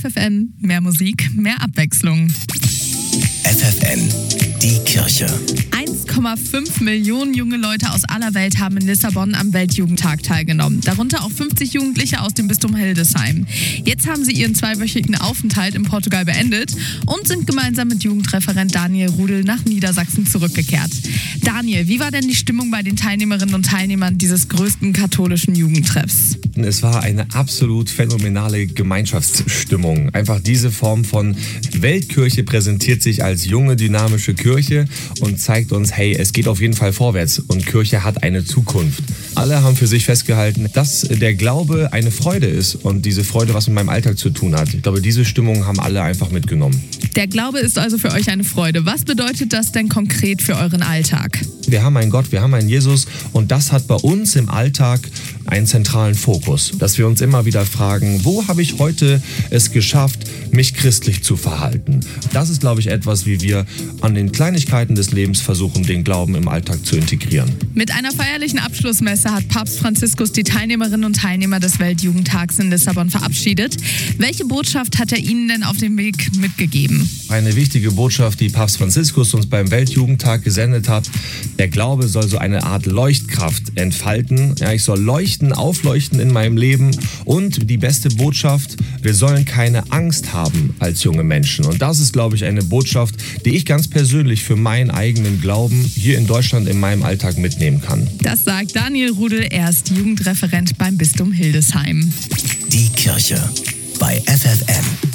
FFN, mehr Musik, mehr Abwechslung. FFN, die Kirche. 1,5 Millionen junge Leute aus aller Welt haben in Lissabon am Weltjugendtag teilgenommen. Darunter auch 50 Jugendliche aus dem Bistum Hildesheim. Jetzt haben sie ihren zweiwöchigen Aufenthalt in Portugal beendet und sind gemeinsam mit Jugendreferent Daniel Rudel nach Niedersachsen zurückgekehrt. Daniel, wie war denn die Stimmung bei den Teilnehmerinnen und Teilnehmern dieses größten katholischen Jugendtreffs? Es war eine absolut phänomenale Gemeinschaftsstimmung. Einfach diese Form von Weltkirche präsentiert sich als junge, dynamische Kirche und zeigt uns, hey, es geht auf jeden Fall vorwärts und Kirche hat eine Zukunft. Alle haben für sich festgehalten, dass der Glaube eine Freude ist und diese Freude was mit meinem Alltag zu tun hat. Ich glaube, diese Stimmung haben alle einfach mitgenommen. Der Glaube ist also für euch eine Freude. Was bedeutet das denn konkret für euren Alltag? Wir haben einen Gott, wir haben einen Jesus und das hat bei uns im Alltag einen zentralen Fokus, dass wir uns immer wieder fragen, wo habe ich heute es geschafft, mich christlich zu verhalten? Das ist, glaube ich, etwas, wie wir an den Kleinigkeiten des Lebens versuchen, den Glauben im Alltag zu integrieren. Mit einer feierlichen Abschlussmesse hat Papst Franziskus die Teilnehmerinnen und Teilnehmer des Weltjugendtags in Lissabon verabschiedet. Welche Botschaft hat er Ihnen denn auf dem Weg mitgegeben? Eine wichtige Botschaft, die Papst Franziskus uns beim Weltjugendtag gesendet hat. Der Glaube soll so eine Art Leuchtkraft entfalten. Ja, ich soll leuchten, aufleuchten in meinem Leben. Und die beste Botschaft, wir sollen keine Angst haben als junge Menschen. Und das ist, glaube ich, eine Botschaft, die ich ganz persönlich für meinen eigenen Glauben hier in Deutschland in meinem Alltag mitnehmen kann. Das sagt Daniel Rudel, er ist Jugendreferent beim Bistum Hildesheim. Die Kirche bei FFN.